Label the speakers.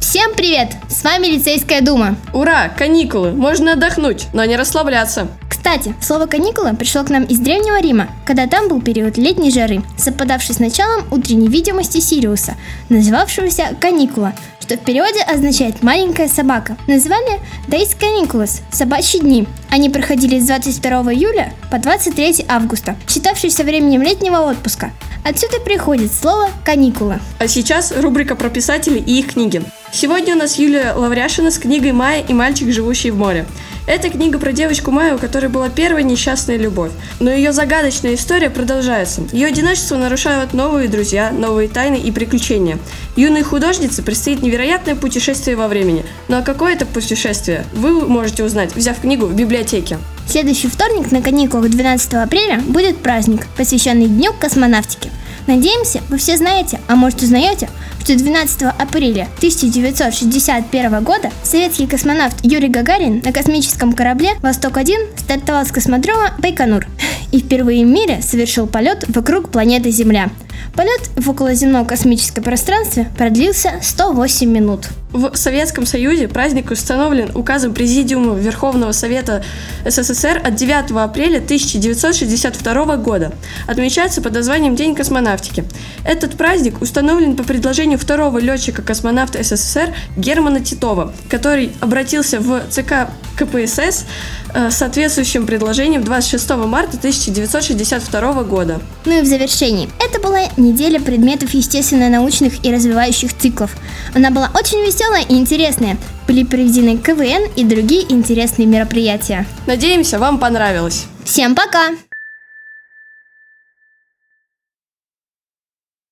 Speaker 1: Всем привет! С вами Лицейская дума.
Speaker 2: Ура, каникулы, можно отдохнуть, но не расслабляться.
Speaker 1: Кстати, слово «каникулы» пришло к нам из Древнего Рима, когда там был период летней жары, совпадавший с началом утренней видимости Сириуса, называвшегося «каникула», что в переводе означает «маленькая собака». Название «Days Caniculus» – «собачьи дни». Они проходили с 22 июля по 23 августа, считавшиеся временем летнего отпуска. Отсюда приходит слово «каникула».
Speaker 2: А сейчас рубрика про писателей и их книги. Сегодня у нас Юлия Лавряшина с книгой «Майя и мальчик, живущий в море». Это книга про девочку Майю, у которой была первая несчастная любовь. Но ее загадочная история продолжается. Ее одиночество нарушают новые друзья, новые тайны и приключения. Юной художнице предстоит невероятное путешествие во времени. Ну а какое это путешествие, вы можете узнать, взяв книгу в библиотеке.
Speaker 1: Следующий вторник на каникулах 12 апреля будет праздник, посвященный Дню космонавтики. Надеемся, вы все знаете, а может узнаете, что 12 апреля 1961 года советский космонавт Юрий Гагарин на космическом корабле «Восток-1» стартовал с космодрома Байконур и впервые в мире совершил полет вокруг планеты Земля. Полет в околоземном космическом пространстве продлился 108 минут.
Speaker 2: В Советском Союзе праздник установлен указом Президиума Верховного Совета СССР от 9 апреля 1962 года. Отмечается под названием День космонавтики. Этот праздник установлен по предложению второго летчика-космонавта СССР Германа Титова, который обратился в ЦК КПСС э, с соответствующим предложением 26 марта 1962 года.
Speaker 1: Ну и в завершении. Это была неделя предметов естественно-научных и развивающих циклов. Она была очень веселая и интересная. Были проведены КВН и другие интересные мероприятия.
Speaker 2: Надеемся, вам понравилось.
Speaker 1: Всем пока!